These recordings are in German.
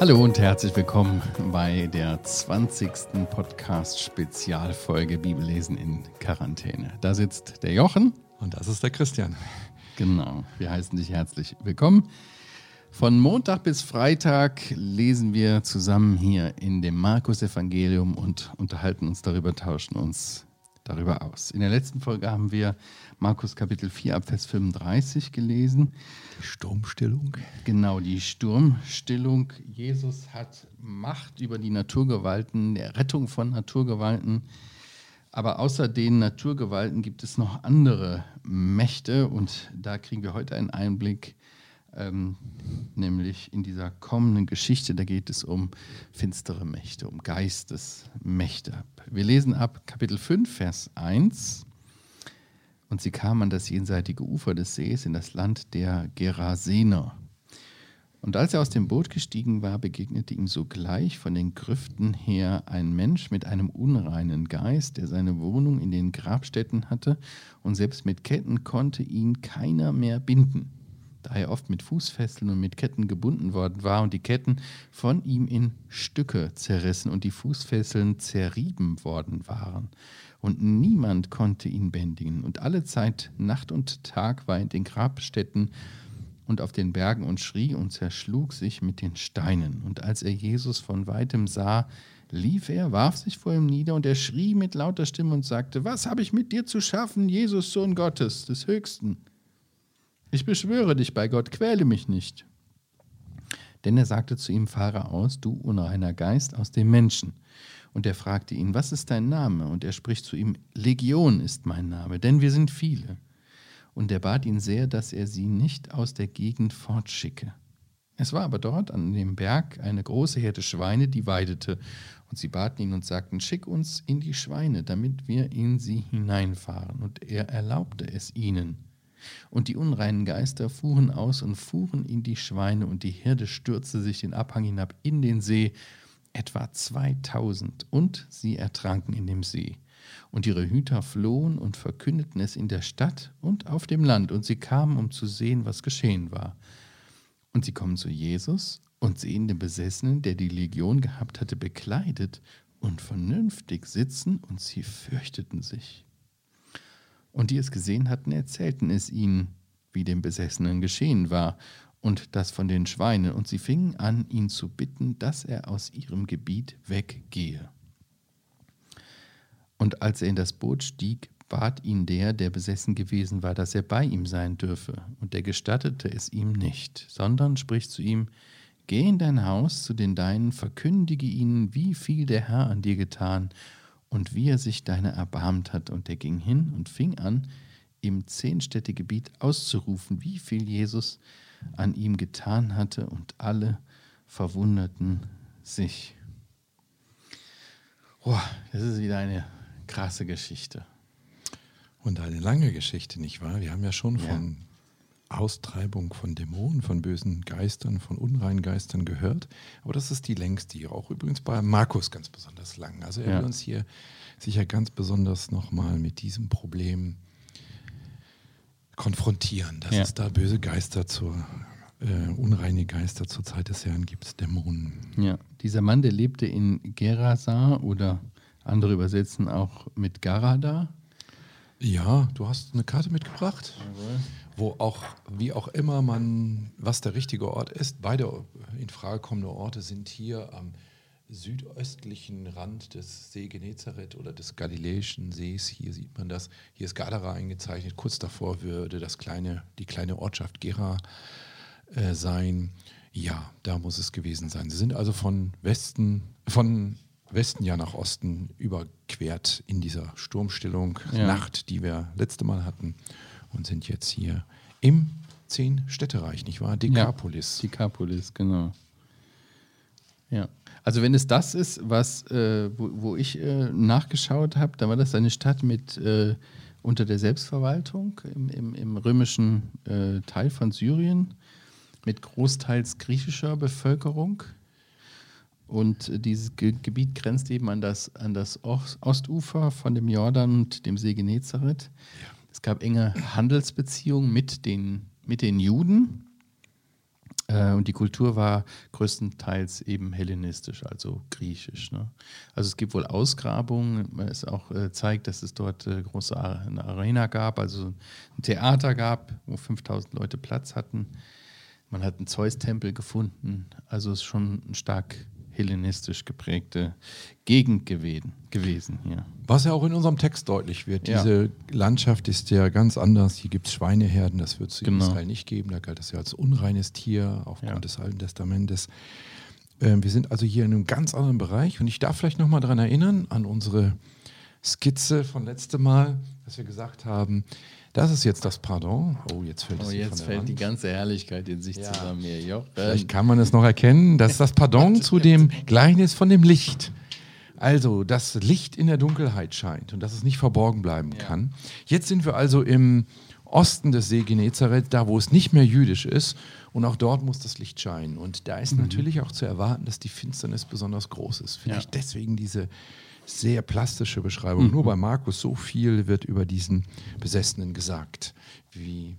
Hallo und herzlich willkommen bei der 20. Podcast-Spezialfolge Bibellesen in Quarantäne. Da sitzt der Jochen. Und das ist der Christian. Genau, wir heißen dich herzlich willkommen. Von Montag bis Freitag lesen wir zusammen hier in dem Markus-Evangelium und unterhalten uns darüber, tauschen uns darüber aus. In der letzten Folge haben wir Markus Kapitel 4 ab Vers 35 gelesen. Die Sturmstillung. Genau, die Sturmstillung. Jesus hat Macht über die Naturgewalten, der Rettung von Naturgewalten. Aber außer den Naturgewalten gibt es noch andere Mächte und da kriegen wir heute einen Einblick ähm, nämlich in dieser kommenden Geschichte, da geht es um finstere Mächte, um Geistesmächte. Wir lesen ab Kapitel 5, Vers 1. Und sie kamen an das jenseitige Ufer des Sees in das Land der Gerasener. Und als er aus dem Boot gestiegen war, begegnete ihm sogleich von den Grüften her ein Mensch mit einem unreinen Geist, der seine Wohnung in den Grabstätten hatte, und selbst mit Ketten konnte ihn keiner mehr binden da er oft mit Fußfesseln und mit Ketten gebunden worden war und die Ketten von ihm in Stücke zerrissen und die Fußfesseln zerrieben worden waren. Und niemand konnte ihn bändigen. Und alle Zeit, Nacht und Tag, war in den Grabstätten und auf den Bergen und schrie und zerschlug sich mit den Steinen. Und als er Jesus von weitem sah, lief er, warf sich vor ihm nieder und er schrie mit lauter Stimme und sagte, Was habe ich mit dir zu schaffen, Jesus, Sohn Gottes, des Höchsten? Ich beschwöre dich bei Gott, quäle mich nicht. Denn er sagte zu ihm, fahre aus, du unreiner Geist, aus dem Menschen. Und er fragte ihn, was ist dein Name? Und er spricht zu ihm, Legion ist mein Name, denn wir sind viele. Und er bat ihn sehr, dass er sie nicht aus der Gegend fortschicke. Es war aber dort an dem Berg eine große Herde Schweine, die weidete. Und sie baten ihn und sagten, schick uns in die Schweine, damit wir in sie hineinfahren. Und er erlaubte es ihnen. Und die unreinen Geister fuhren aus und fuhren in die Schweine, und die Herde stürzte sich den Abhang hinab in den See, etwa 2000, und sie ertranken in dem See. Und ihre Hüter flohen und verkündeten es in der Stadt und auf dem Land, und sie kamen, um zu sehen, was geschehen war. Und sie kommen zu Jesus und sehen den Besessenen, der die Legion gehabt hatte, bekleidet und vernünftig sitzen, und sie fürchteten sich. Und die es gesehen hatten, erzählten es ihnen, wie dem Besessenen geschehen war, und das von den Schweinen, und sie fingen an, ihn zu bitten, dass er aus ihrem Gebiet weggehe. Und als er in das Boot stieg, bat ihn der, der besessen gewesen war, dass er bei ihm sein dürfe, und er gestattete es ihm nicht, sondern spricht zu ihm, Geh in dein Haus zu den Deinen, verkündige ihnen, wie viel der Herr an dir getan, und wie er sich deiner erbarmt hat. Und er ging hin und fing an, im Zehnstädtegebiet auszurufen, wie viel Jesus an ihm getan hatte, und alle verwunderten sich. Oh, das ist wieder eine krasse Geschichte. Und eine lange Geschichte, nicht wahr? Wir haben ja schon ja. von Austreibung von Dämonen, von bösen Geistern, von unreinen Geistern gehört. Aber das ist die längste hier. Auch übrigens bei Markus ganz besonders lang. Also er ja. will uns hier sicher ganz besonders nochmal mit diesem Problem konfrontieren, dass ja. es da böse Geister zur äh, unreine Geister zur Zeit des Herrn gibt, Dämonen. Ja, dieser Mann, der lebte in Gerasa oder andere übersetzen auch mit Garada. Ja, du hast eine Karte mitgebracht. Jawohl wo auch, wie auch immer man, was der richtige Ort ist, beide in Frage kommende Orte sind hier am südöstlichen Rand des See Genezareth oder des Galiläischen Sees. Hier sieht man das. Hier ist Gadara eingezeichnet. Kurz davor würde das kleine, die kleine Ortschaft Gera äh, sein. Ja, da muss es gewesen sein. Sie sind also von Westen, von Westen ja nach Osten überquert in dieser Sturmstellung ja. Nacht, die wir letzte Mal hatten und sind jetzt hier im Zehn-Städtereich, nicht wahr? Dekapolis. Ja, Dekapolis, genau. Ja. Also wenn es das ist, was, äh, wo, wo, ich äh, nachgeschaut habe, dann war das eine Stadt mit äh, unter der Selbstverwaltung im, im, im römischen äh, Teil von Syrien mit großteils griechischer Bevölkerung. Und dieses Ge Gebiet grenzt eben an das, an das Ostufer von dem Jordan und dem See Genezareth. Ja. Es gab enge Handelsbeziehungen mit den, mit den Juden. Äh, und die Kultur war größtenteils eben hellenistisch, also griechisch. Ne? Also es gibt wohl Ausgrabungen, es auch äh, zeigt, dass es dort äh, große eine Arena gab, also ein Theater gab, wo 5000 Leute Platz hatten. Man hat einen Zeus-Tempel gefunden, also es ist schon ein stark hellenistisch geprägte Gegend gewesen, gewesen hier. Was ja auch in unserem Text deutlich wird, diese ja. Landschaft ist ja ganz anders. Hier gibt es Schweineherden, das wird es in genau. Israel nicht geben. Da galt das ja als unreines Tier aufgrund ja. des Alten Testamentes. Ähm, wir sind also hier in einem ganz anderen Bereich und ich darf vielleicht nochmal daran erinnern, an unsere Skizze von letztem Mal, dass wir gesagt haben, das ist jetzt das Pardon. Oh, jetzt fällt, oh, jetzt fällt die ganze Herrlichkeit in sich ja. zusammen hier. Jochen. Vielleicht kann man es noch erkennen. Das ist das Pardon zu dem Gleichnis von dem Licht. Also, dass Licht in der Dunkelheit scheint und dass es nicht verborgen bleiben ja. kann. Jetzt sind wir also im Osten des See Genezareth, da wo es nicht mehr jüdisch ist. Und auch dort muss das Licht scheinen. Und da ist mhm. natürlich auch zu erwarten, dass die Finsternis besonders groß ist. Vielleicht ja. deswegen diese sehr plastische Beschreibung. Mhm. Nur bei Markus so viel wird über diesen Besessenen gesagt. Wie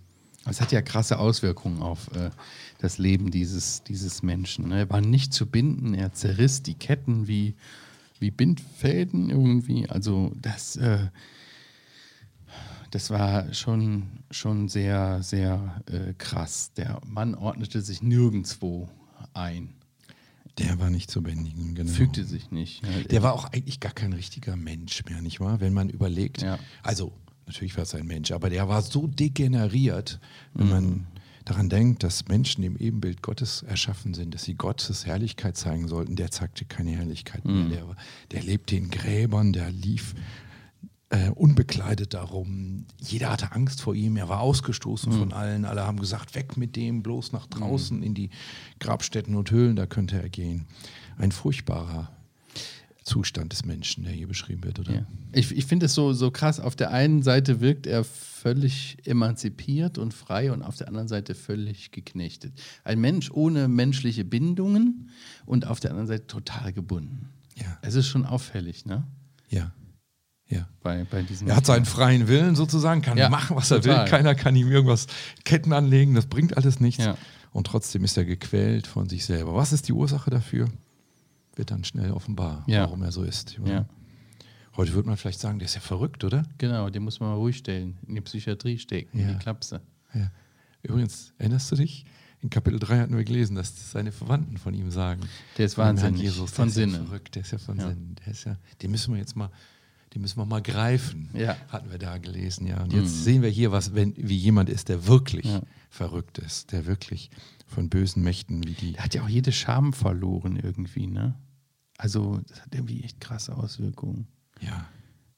es hat ja krasse Auswirkungen auf äh, das Leben dieses, dieses Menschen. Ne? Er war nicht zu binden, er zerriss die Ketten wie, wie Bindfäden irgendwie. Also das, äh, das war schon, schon sehr, sehr äh, krass. Der Mann ordnete sich nirgendwo ein. Der war nicht zu bändigen, genau. Fügte sich nicht. Ja, der war auch eigentlich gar kein richtiger Mensch mehr, nicht wahr? Wenn man überlegt. Ja. Also, natürlich war es ein Mensch, aber der war so degeneriert, wenn mhm. man daran denkt, dass Menschen im Ebenbild Gottes erschaffen sind, dass sie Gottes Herrlichkeit zeigen sollten, der zeigte keine Herrlichkeit mehr. Mhm. Der, der lebte in Gräbern, der lief äh, unbekleidet darum. Jeder hatte Angst vor ihm, er war ausgestoßen mhm. von allen. Alle haben gesagt, weg mit dem, bloß nach draußen mhm. in die Grabstätten und Höhlen, da könnte er gehen. Ein furchtbarer Zustand des Menschen, der hier beschrieben wird, oder? Ja. Ich, ich finde es so, so krass. Auf der einen Seite wirkt er völlig emanzipiert und frei und auf der anderen Seite völlig geknechtet. Ein Mensch ohne menschliche Bindungen und auf der anderen Seite total gebunden. Ja. Es ist schon auffällig, ne? Ja. Ja. Bei, bei diesem er hat seinen freien Willen sozusagen, kann ja, machen, was er total. will. Keiner kann ihm irgendwas Ketten anlegen, das bringt alles nichts. Ja. Und trotzdem ist er gequält von sich selber. Was ist die Ursache dafür? Wird dann schnell offenbar, ja. warum er so ist. Heute würde man vielleicht sagen, der ist ja verrückt, oder? Genau, den muss man mal ruhig stellen, in die Psychiatrie stecken, in die Klapse. Übrigens, erinnerst du dich? In Kapitel 3 hatten wir gelesen, dass seine Verwandten von ihm sagen. Der ist wahnsinnig. Jesus, von Sinne. Ja verrückt, der ist ja von Sinn. Der ist ja, den müssen wir jetzt mal die müssen wir mal greifen, ja. hatten wir da gelesen. Ja. Und jetzt mhm. sehen wir hier, was, wenn, wie jemand ist, der wirklich ja. verrückt ist, der wirklich von bösen Mächten wie die. Der hat ja auch jede Scham verloren irgendwie, ne? Also, das hat irgendwie echt krasse Auswirkungen. Ja.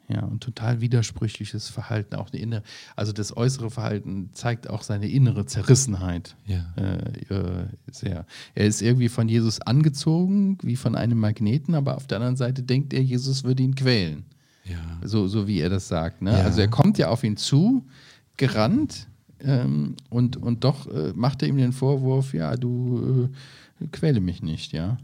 Ja, und total widersprüchliches Verhalten, auch eine innere, also das äußere Verhalten zeigt auch seine innere Zerrissenheit ja. äh, äh sehr. Er ist irgendwie von Jesus angezogen, wie von einem Magneten, aber auf der anderen Seite denkt er, Jesus würde ihn quälen. Ja. So, so wie er das sagt. Ne? Ja. Also er kommt ja auf ihn zu, gerannt ähm, und, und doch äh, macht er ihm den Vorwurf, ja, du äh, quäle mich nicht, ja.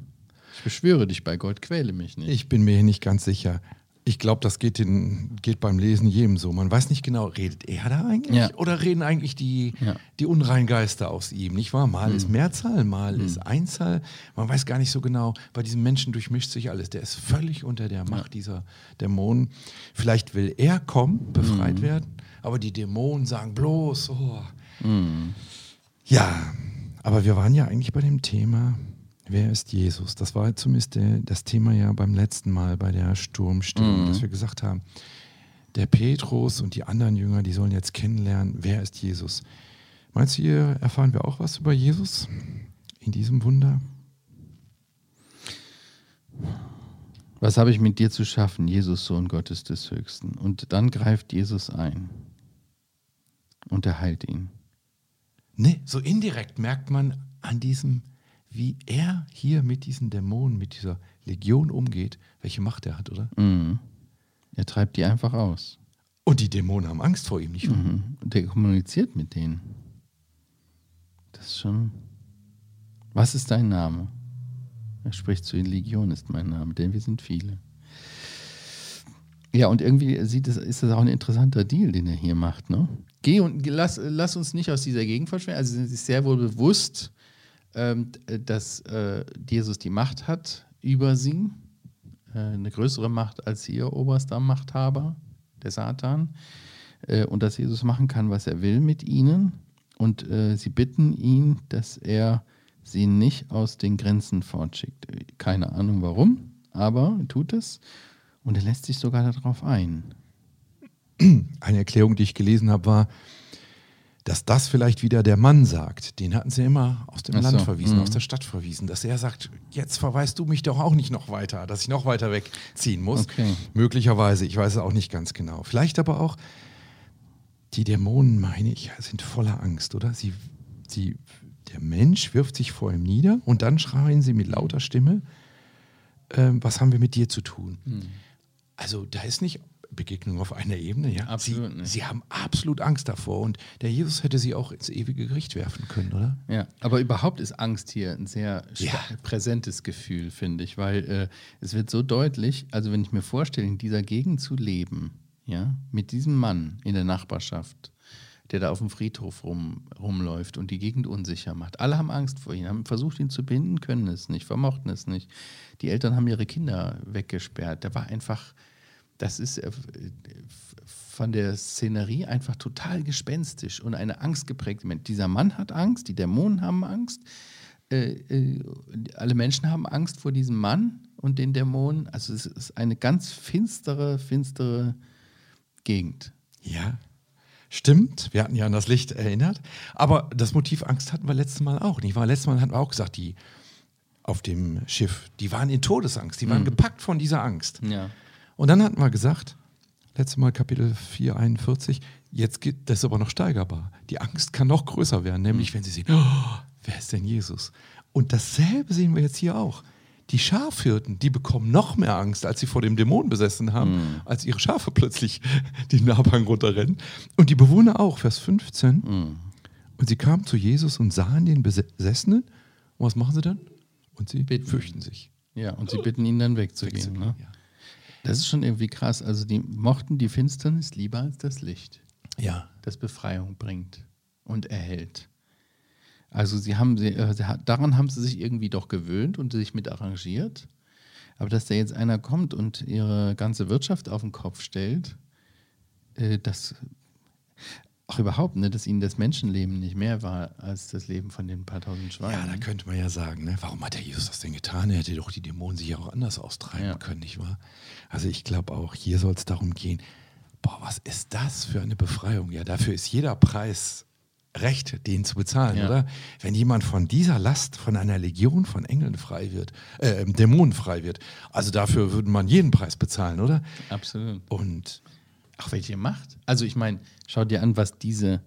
Ich beschwöre dich bei Gott, quäle mich nicht. Ich bin mir hier nicht ganz sicher ich glaube, das geht, in, geht, beim Lesen jedem so. Man weiß nicht genau, redet er da eigentlich ja. oder reden eigentlich die, ja. die unreinen Geister aus ihm, nicht wahr? Mal mhm. ist Mehrzahl, mal mhm. ist Einzahl. Man weiß gar nicht so genau. Bei diesem Menschen durchmischt sich alles. Der ist völlig unter der Macht ja. dieser Dämonen. Vielleicht will er kommen, befreit mhm. werden, aber die Dämonen sagen bloß, oh. Mhm. Ja, aber wir waren ja eigentlich bei dem Thema Wer ist Jesus? Das war zumindest das Thema ja beim letzten Mal bei der Sturmstimmung, mhm. dass wir gesagt haben, der Petrus und die anderen Jünger, die sollen jetzt kennenlernen, wer ist Jesus. Meinst du, hier erfahren wir auch was über Jesus in diesem Wunder? Was habe ich mit dir zu schaffen, Jesus, Sohn Gottes des Höchsten? Und dann greift Jesus ein und er heilt ihn. Nee, so indirekt merkt man an diesem wie er hier mit diesen Dämonen, mit dieser Legion umgeht, welche Macht er hat, oder? Mhm. Er treibt die einfach aus. Und die Dämonen haben Angst vor ihm, nicht wahr? Mhm. Und der kommuniziert mit denen. Das ist schon. Was ist dein Name? Er spricht zu ihnen, Legion ist mein Name, denn wir sind viele. Ja, und irgendwie sieht es, ist das auch ein interessanter Deal, den er hier macht. Ne? Geh und lass, lass uns nicht aus dieser Gegend verschwinden. Also sind sich sehr wohl bewusst, ähm, dass äh, Jesus die Macht hat über sie, äh, eine größere Macht als ihr oberster Machthaber, der Satan, äh, und dass Jesus machen kann, was er will mit ihnen. Und äh, sie bitten ihn, dass er sie nicht aus den Grenzen fortschickt. Keine Ahnung warum, aber er tut es und er lässt sich sogar darauf ein. Eine Erklärung, die ich gelesen habe, war, dass das vielleicht wieder der Mann sagt. Den hatten sie immer aus dem Ach Land so, verwiesen, mhm. aus der Stadt verwiesen, dass er sagt, jetzt verweist du mich doch auch nicht noch weiter, dass ich noch weiter wegziehen muss. Okay. Möglicherweise, ich weiß es auch nicht ganz genau. Vielleicht aber auch, die Dämonen, meine ich, sind voller Angst, oder? Sie, sie, der Mensch wirft sich vor ihm nieder und dann schreien sie mit lauter Stimme, ähm, was haben wir mit dir zu tun? Hm. Also da ist nicht Begegnung auf einer Ebene, ja. Absolut sie, nicht. sie haben absolut Angst davor und der Jesus hätte sie auch ins ewige Gericht werfen können, oder? Ja, aber überhaupt ist Angst hier ein sehr Ja. präsentes Gefühl, finde ich, weil äh, es wird so deutlich, also wenn ich mir vorstelle, in dieser Gegend zu leben, ja, mit diesem Mann in der Nachbarschaft, der da auf dem Friedhof rum, rumläuft und die Gegend unsicher macht. Alle haben Angst vor ihm, haben versucht, ihn zu binden, können es nicht, vermochten es nicht. Die Eltern haben ihre Kinder weggesperrt. Der war einfach, das ist äh, von der Szenerie einfach total gespenstisch und eine angstgeprägte Mensch. Dieser Mann hat Angst, die Dämonen haben Angst, äh, äh, alle Menschen haben Angst vor diesem Mann und den Dämonen. Also es ist eine ganz finstere, finstere Gegend. Ja. Stimmt, wir hatten ja an das Licht erinnert. Aber das Motiv Angst hatten wir letztes Mal auch nicht wahr? Letztes Mal hatten wir auch gesagt, die auf dem Schiff, die waren in Todesangst, die waren gepackt von dieser Angst. Ja. Und dann hatten wir gesagt, letztes Mal Kapitel 4, 41, jetzt geht das aber noch steigerbar. Die Angst kann noch größer werden, nämlich wenn sie sehen, oh, wer ist denn Jesus? Und dasselbe sehen wir jetzt hier auch. Die Schafhirten, die bekommen noch mehr Angst, als sie vor dem Dämon besessen haben, als ihre Schafe plötzlich den Abhang runterrennen. Und die Bewohner auch, Vers 15. Und sie kamen zu Jesus und sahen den Besessenen. Und was machen sie dann? Und sie Bitten. fürchten sich. Ja, und sie bitten ihn dann wegzugehen. Ne? Ja. Das ist schon irgendwie krass. Also die mochten die Finsternis lieber als das Licht, ja. das Befreiung bringt und erhält. Also sie haben sie, äh, daran haben sie sich irgendwie doch gewöhnt und sich mit arrangiert. Aber dass da jetzt einer kommt und ihre ganze Wirtschaft auf den Kopf stellt, äh, das auch überhaupt, ne, dass ihnen das Menschenleben nicht mehr war als das Leben von den paar tausend Ja, Schweinen. da könnte man ja sagen, ne? warum hat der Jesus das denn getan? Er hätte doch die Dämonen sich ja auch anders austreiben Ja. können, nicht wahr? Also ich glaube auch, hier soll es darum gehen, boah, was ist das für eine Befreiung? Ja, dafür ist jeder Preis recht, den zu bezahlen, Ja. oder? Wenn jemand von dieser Last, von einer Legion von Engeln frei wird, äh, Dämonen frei wird, also dafür würde man jeden Preis bezahlen, oder? Absolut. Und Ach, welche Macht? Also ich meine, schau dir an, was diese,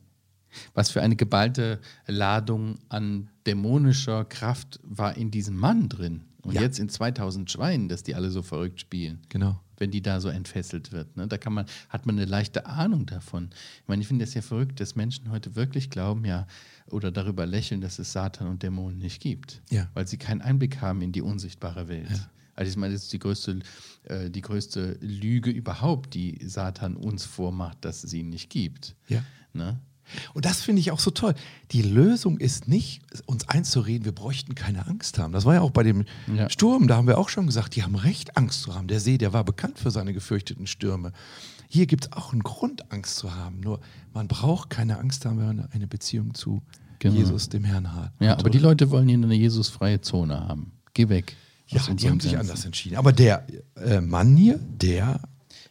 was für eine geballte Ladung an dämonischer Kraft war in diesem Mann drin. Und Ja. jetzt in 2000 Schweinen, dass die alle so verrückt spielen. genau. Wenn die da so entfesselt wird. Ne? Da kann man, hat man eine leichte Ahnung davon. Ich meine, ich finde es ja verrückt, dass Menschen heute wirklich glauben, ja, oder darüber lächeln, dass es Satan und Dämonen nicht gibt. Ja. Weil sie keinen Einblick haben in die unsichtbare Welt. Also ich meine, das ist die größte, äh, die größte Lüge überhaupt, die Satan uns vormacht, dass es ihn nicht gibt. Ja. Ne? Und das finde ich auch so toll. Die Lösung ist nicht, uns einzureden, wir bräuchten keine Angst haben. Das war ja auch bei dem Ja. Sturm, da haben wir auch schon gesagt, die haben Recht, Angst zu haben. Der See, der war bekannt für seine gefürchteten Stürme. Hier gibt es auch einen Grund, Angst zu haben. Nur man braucht keine Angst haben, wenn man eine Beziehung zu Genau. Jesus, dem Herrn, hat. Ja, aber die Leute wollen hier eine Jesusfreie Zone haben. Geh weg. Ja, die unserem haben sich anders entschieden. Aber der äh, Mann hier, der,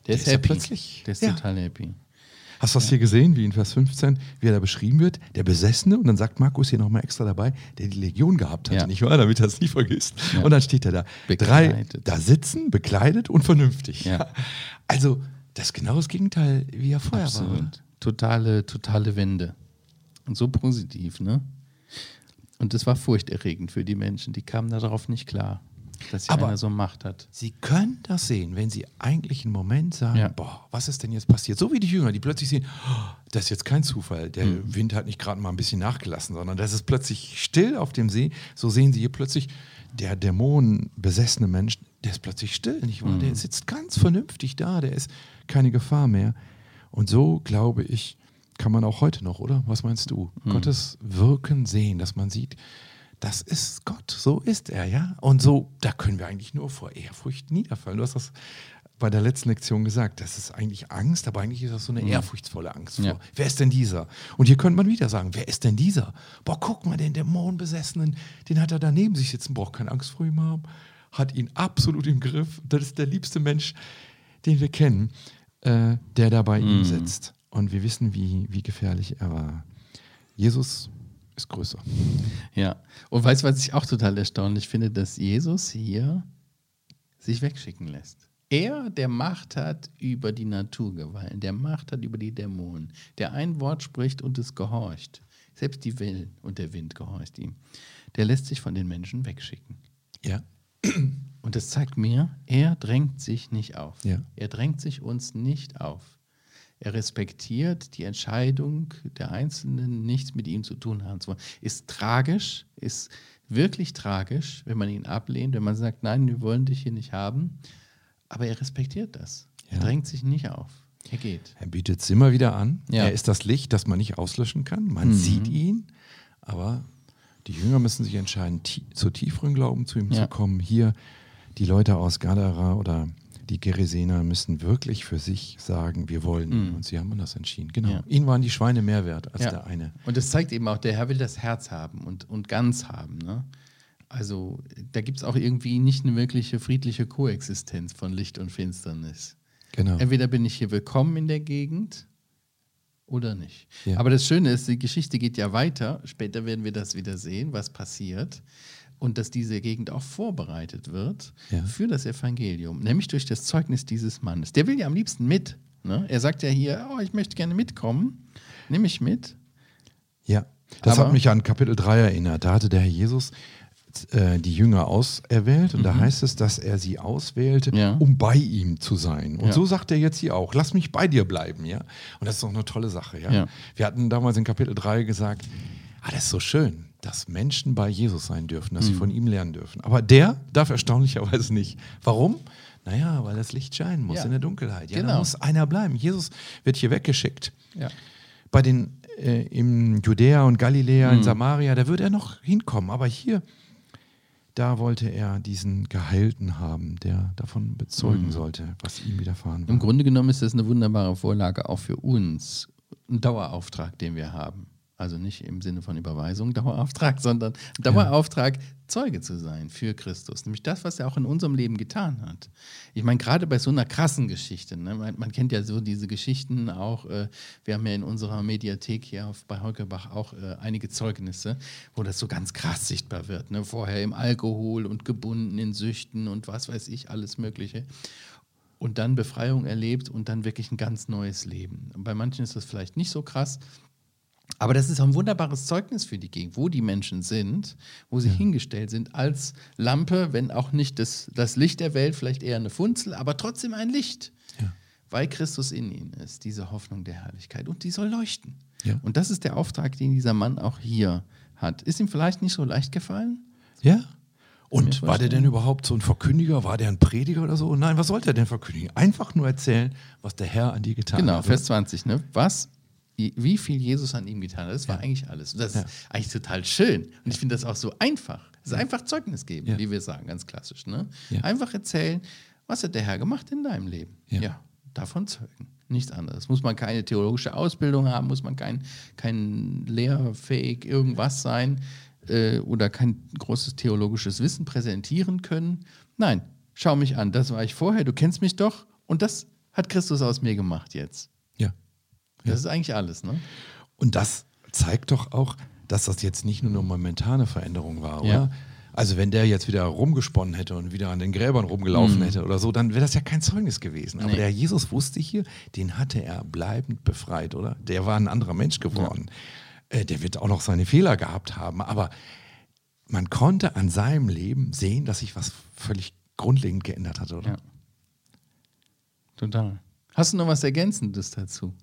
Der ist ja happy. plötzlich. Der ist ja. total happy. Hast du das hier gesehen, wie in Vers 15, wie er da beschrieben wird? Der Besessene, und dann sagt Markus hier nochmal extra dabei, der die Legion gehabt hatte, Ja. nicht wahr? Damit er es nie vergisst. Ja. Und dann steht er da. Drei Bekleidet. da sitzen, bekleidet und vernünftig. Ja. Also, das ist genau das Gegenteil, wie er vorher war. Absolut. Totale, totale Wende. Und so positiv, ne? Und das war furchterregend für die Menschen. Die kamen darauf nicht klar, dass hier Aber- so Macht hat. Sie können das sehen, wenn Sie eigentlich einen Moment sagen, Ja. boah, was ist denn jetzt passiert? So wie die Jünger, die plötzlich sehen, oh, das ist jetzt kein Zufall, der Mhm. Wind hat nicht gerade mal ein bisschen nachgelassen, sondern das ist plötzlich still auf dem See. So sehen Sie hier plötzlich, der dämonenbesessene Mensch, der ist plötzlich still, nicht wahr? Mhm. Der sitzt ganz vernünftig da, der ist keine Gefahr mehr. Und so, glaube ich, kann man auch heute noch, oder? Was meinst du? Mhm. Gottes Wirken sehen, dass man sieht, das ist Gott, so ist er, ja. Und so, da können wir eigentlich nur vor Ehrfurcht niederfallen. Du hast das bei der letzten Lektion gesagt, das ist eigentlich Angst, aber eigentlich ist das so eine ehrfurchtsvolle Angst vor. Ja. Wer ist denn dieser? Und hier könnte man wieder sagen, wer ist denn dieser? Boah, guck mal, den Dämonenbesessenen, den hat er da neben sich sitzen, braucht keine Angst vor ihm haben, hat ihn absolut im Griff. Das ist der liebste Mensch, den wir kennen, äh, der da bei ihm sitzt. Und wir wissen, wie, wie gefährlich er war. Jesus ist größer. Ja. Und weißt du, was ich auch total erstaunlich finde, dass Jesus hier sich wegschicken lässt. Er, der Macht hat über die Naturgewalten, der Macht hat über die Dämonen, der ein Wort spricht und es gehorcht. Selbst die Wellen und der Wind gehorcht ihm. Der lässt sich von den Menschen wegschicken. Ja. Und das zeigt mir, er drängt sich nicht auf. Ja. Er drängt sich uns nicht auf. Er respektiert die Entscheidung der Einzelnen, nichts mit ihm zu tun haben zu wollen. Ist tragisch, ist wirklich tragisch, wenn man ihn ablehnt, wenn man sagt, nein, wir wollen dich hier nicht haben. Aber er respektiert das. Er Ja. drängt sich nicht auf. Er geht. Er bietet es immer wieder an. Ja. Er ist das Licht, das man nicht auslöschen kann. Man sieht ihn, aber die Jünger müssen sich entscheiden, zu tieferen Glauben zu ihm Ja. zu kommen. Hier die Leute aus Gadara oder die Geresener müssen wirklich für sich sagen, wir wollen ihn. Und sie haben anders entschieden. Genau. Ja. Ihnen waren die Schweine mehr wert als Ja. der eine. Und das zeigt eben auch, der Herr will das Herz haben und, und ganz haben. Ne? Also da gibt es auch irgendwie nicht eine wirkliche friedliche Koexistenz von Licht und Finsternis. Genau. Entweder bin ich hier willkommen in der Gegend oder nicht. Ja. Aber das Schöne ist, die Geschichte geht ja weiter. Später werden wir das wieder sehen, was passiert. Und dass diese Gegend auch vorbereitet wird Ja. für das Evangelium, nämlich durch das Zeugnis dieses Mannes. Der will ja am liebsten mit. Ne? Er sagt ja hier, oh, ich möchte gerne mitkommen. Nimm mich mit. Ja, das Aber- hat mich an Kapitel 3 erinnert. Da hatte der Herr Jesus äh, die Jünger auserwählt und da heißt es, dass er sie auswählte, Mhm. Ja. um bei ihm zu sein. Und Ja. so sagt er jetzt hier auch, lass mich bei dir bleiben, ja. Und das ist doch eine tolle Sache, ja. Ja. Wir hatten damals in Kapitel 3 gesagt, ah, das ist so schön, dass Menschen bei Jesus sein dürfen, dass sie Mhm. von ihm lernen dürfen. Aber der darf erstaunlicherweise nicht. Warum? Naja, weil das Licht scheinen muss Ja. in der Dunkelheit. Ja, da Genau. muss einer bleiben. Jesus wird hier weggeschickt Ja. bei den äh, im Judäa und Galiläa, Mhm. in Samaria, da würde er noch hinkommen. Aber hier, da wollte er diesen Geheilten haben, der davon bezeugen sollte, was ihm widerfahren Mhm. Im war. Grunde genommen ist das eine wunderbare Vorlage auch für uns. Ein Dauerauftrag, den wir haben. Also nicht im Sinne von Überweisung Dauerauftrag, sondern Dauerauftrag, Zeuge zu sein für Christus. Nämlich das, was er auch in unserem Leben getan hat. Ich meine, gerade bei so einer krassen Geschichte, ne? man, man kennt ja so diese Geschichten auch, äh, wir haben ja in unserer Mediathek hier auf, bei Holkerbach auch äh, einige Zeugnisse, wo das so ganz krass sichtbar wird. Ne? Vorher im Alkohol und gebunden in Süchten und was weiß ich, alles Mögliche und dann Befreiung erlebt und dann wirklich ein ganz neues Leben. Bei manchen ist das vielleicht nicht so krass, aber das ist auch ein wunderbares Zeugnis für die Gegend, wo die Menschen sind, wo sie hingestellt sind als Lampe, wenn auch nicht das, das Licht der Welt, vielleicht eher eine Funzel, aber trotzdem ein Licht, Ja. weil Christus in ihnen ist, diese Hoffnung der Herrlichkeit. Und die soll leuchten. Ja. Und das ist der Auftrag, den dieser Mann auch hier hat. Ist ihm vielleicht nicht so leicht gefallen? Ja. Und war der denn überhaupt so ein Verkündiger? War der ein Prediger oder so? Nein, was sollte er denn verkündigen? Einfach nur erzählen, was der Herr an dir getan Genau, hat. Vers 20, ne? Was, wie viel Jesus an ihm getan hat, das war eigentlich alles. Und das Ja. ist eigentlich total schön. Und ich finde das auch so einfach. Es ist einfach Zeugnis geben, Ja. wie wir sagen, ganz klassisch. Ne? Einfach erzählen, was hat der Herr gemacht in deinem Leben. Ja. davon zeugen. Nichts anderes. Muss man keine theologische Ausbildung haben, muss man kein, kein lehrfähig irgendwas sein äh, oder kein großes theologisches Wissen präsentieren können. Nein, schau mich an, das war ich vorher, du kennst mich doch und das hat Christus aus mir gemacht jetzt. Ja. Das ist eigentlich alles, ne? Und das zeigt doch auch, dass das jetzt nicht nur eine momentane Veränderung war, oder? Ja. Also wenn der jetzt wieder rumgesponnen hätte und wieder an den Gräbern rumgelaufen hätte oder so, dann wäre das ja kein Zeugnis gewesen. Aber Mhm. Nee. der Jesus wusste hier, den hatte er bleibend befreit, oder? Der war ein anderer Mensch geworden. Äh, der wird auch noch seine Fehler gehabt haben, aber man konnte an seinem Leben sehen, dass sich was völlig grundlegend geändert hat, oder? Ja. Total. Hast du noch was Ergänzendes dazu?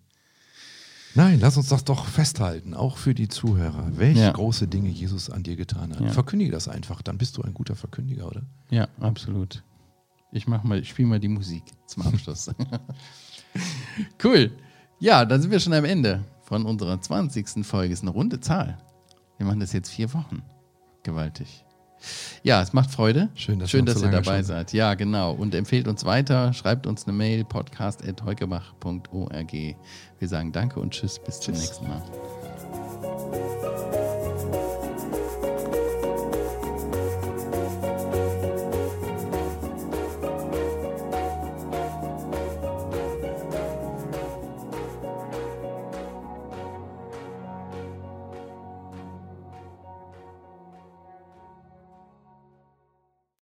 Nein, lass uns das doch festhalten, auch für die Zuhörer, welche Ja. große Dinge Jesus an dir getan hat. Ja. Verkündige das einfach, dann bist du ein guter Verkündiger, oder? Ja, absolut. Ich mach mal, ich spiele mal die Musik zum Abschluss. cool. Ja, dann sind wir schon am Ende von unserer 20. Folge. Ist eine runde Zahl. Wir machen das jetzt vier Wochen. Gewaltig. Ja, es macht Freude. Schön, dass, Schön, dass so ihr dabei schon- seid. Ja, genau. Und empfehlt uns weiter. Schreibt uns eine Mail, podcast.heukebach.org. Wir sagen Danke und Tschüss. Bis zum Tschüss. nächsten Mal.